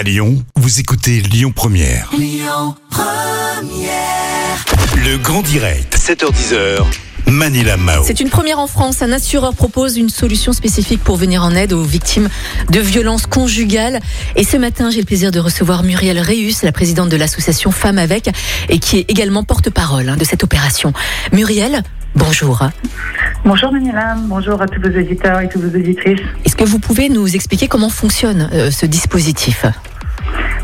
À Lyon, vous écoutez Lyon Première. Le grand direct, 7h10h. Manila Mao. C'est une première en France. Un assureur propose une solution spécifique pour venir en aide aux victimes de violences conjugales. Et ce matin, j'ai le plaisir de recevoir Muriel Réus, la présidente de l'association Femmes avec, et qui est également porte-parole hein, de cette opération. Muriel, bonjour. Bonjour Manila, bonjour à tous vos auditeurs et toutes vos auditrices. Est-ce que vous pouvez nous expliquer comment fonctionne euh, ce dispositif?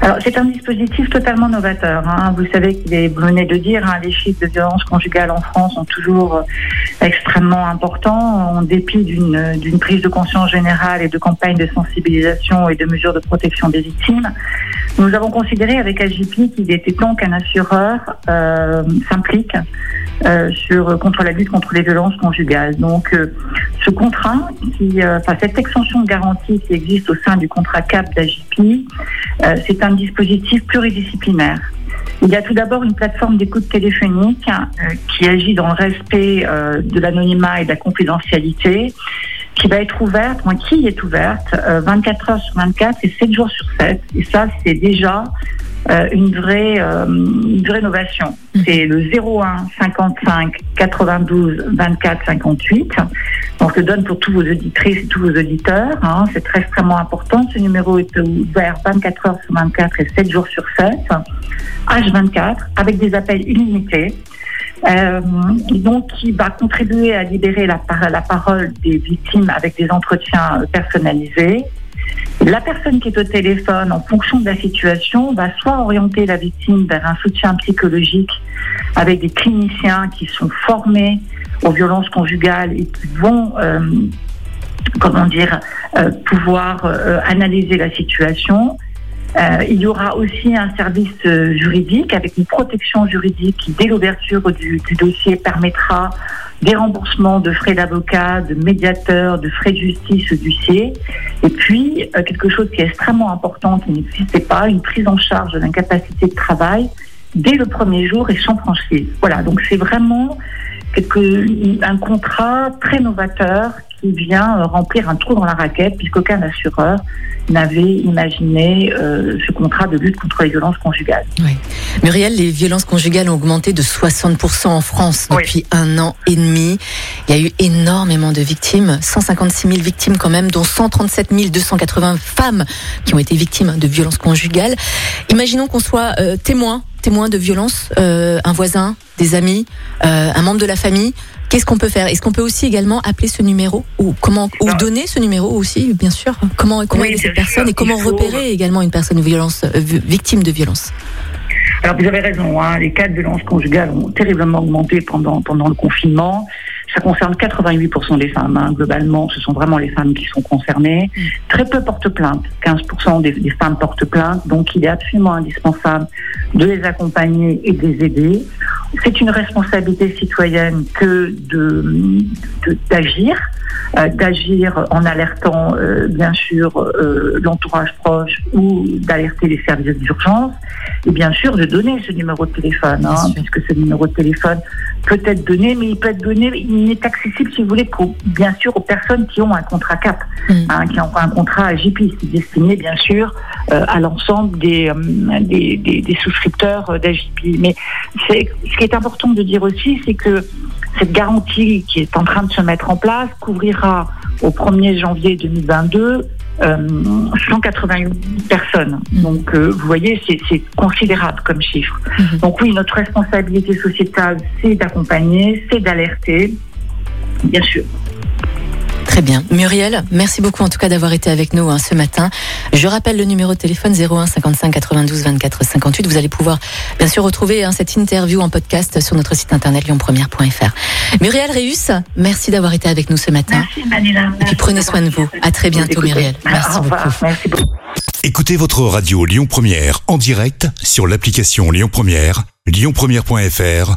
Alors c'est un dispositif totalement novateur. hein. Vous savez qu'il est, de dire, hein, les chiffres de violence conjugale en France sont toujours euh, extrêmement importants, en dépit d'une d'une prise de conscience générale et de campagnes de sensibilisation et de mesures de protection des victimes. Nous avons considéré avec AGP qu'il était temps qu'un assureur euh, s'implique euh, sur contre la lutte contre les violences conjugales. Donc, euh, ce contrat, euh, enfin cette extension de garantie qui existe au sein du contrat CAP d'AGP, euh, c'est un dispositif pluridisciplinaire. Il y a tout d'abord une plateforme d'écoute téléphonique euh, qui agit dans le respect de l'anonymat et de la confidentialité, qui va être ouverte, moi, qui est ouverte euh, 24 heures sur 24 et 7 jours sur 7. Et ça, c'est déjà euh, une vraie euh, une vraie innovation. C'est le 01 55 92 24 58. Donc, je le donne pour tous vos auditrices et tous vos auditeurs. hein. C'est très extrêmement important. Ce numéro est ouvert 24 heures sur 24 et 7 jours sur 7. H24 avec des appels illimités. Euh, donc, qui va contribuer à libérer la, par- la parole des victimes avec des entretiens personnalisés. La personne qui est au téléphone, en fonction de la situation, va soit orienter la victime vers un soutien psychologique avec des cliniciens qui sont formés aux violences conjugales et qui vont, euh, comment dire, euh, pouvoir euh, analyser la situation. Il y aura aussi un service juridique avec une protection juridique qui, dès l'ouverture du, du dossier, permettra des remboursements de frais d'avocat, de médiateur, de frais de justice au dossier. Et puis, euh, quelque chose qui est extrêmement important, qui n'existait pas, une prise en charge de l'incapacité de travail dès le premier jour et sans franchise. Voilà, donc c'est vraiment un contrat très novateur qui vient euh, remplir un trou dans la raquette puisqu'aucun assureur n'avait imaginé euh, ce contrat de lutte contre les violences conjugales. Oui. Muriel, les violences conjugales ont augmenté de 60% en France Oui. depuis un an et demi. Il y a eu énormément de victimes, 156 000 victimes quand même, dont 137 280 femmes qui ont été victimes de violences conjugales. Imaginons qu'on soit euh, témoin, témoin de violences, euh, un voisin, des amis, euh, un membre de la famille. Qu'est-ce qu'on peut faire? Est-ce qu'on peut aussi également appeler ce numéro ou comment ou Non. donner ce numéro aussi, bien sûr? Comment comment Oui, aider cette personne sûr. et comment faut- repérer également une personne violence euh, vi- victime de violence? Alors vous avez raison, hein, les cas de violences conjugales ont terriblement augmenté pendant, pendant le confinement. Ça concerne 88% des femmes. hein. Globalement, ce sont vraiment les femmes qui sont concernées. Mm. Très peu portent plainte. 15% des, des femmes portent plainte. Donc il est absolument indispensable de les accompagner et de les aider. C'est une responsabilité citoyenne que de de- d'agir, euh, d'agir en alertant euh, bien sûr euh, l'entourage proche ou d'alerter les services d'urgence et bien sûr de donner ce numéro de téléphone, hein, puisque ce numéro de téléphone peut être donné, mais il peut être donné, il n'est accessible si vous voulez qu'aux, bien sûr aux personnes qui ont un contrat CAP, Mm. hein, qui ont un contrat AJP, c'est destiné bien sûr euh, à l'ensemble des, euh, des, des, des souscripteurs euh, d'AJP. Mais ce qui est important de dire aussi, c'est que cette garantie qui est en train de se mettre en place couvrira au 1er janvier 2022 euh, 188 personnes. Donc, euh, vous voyez, c'est c'est considérable comme chiffre. Mhm. Donc oui, notre responsabilité sociétale, c'est d'accompagner, c'est d'alerter, bien sûr. Très bien. Muriel, merci beaucoup en tout cas d'avoir été avec nous hein, ce matin. Je rappelle le numéro de téléphone 01 55 92 24 58. Vous allez pouvoir bien sûr retrouver hein, cette interview en podcast sur notre site internet lyonpremière.fr. Muriel Réus, merci d'avoir été avec nous ce matin. Merci Manila. Et puis prenez soin de vous. À très bientôt Muriel. Merci beaucoup. Merci beaucoup. Écoutez votre radio Lyon Première en direct sur l'application Lyon Première, lyonpremière.fr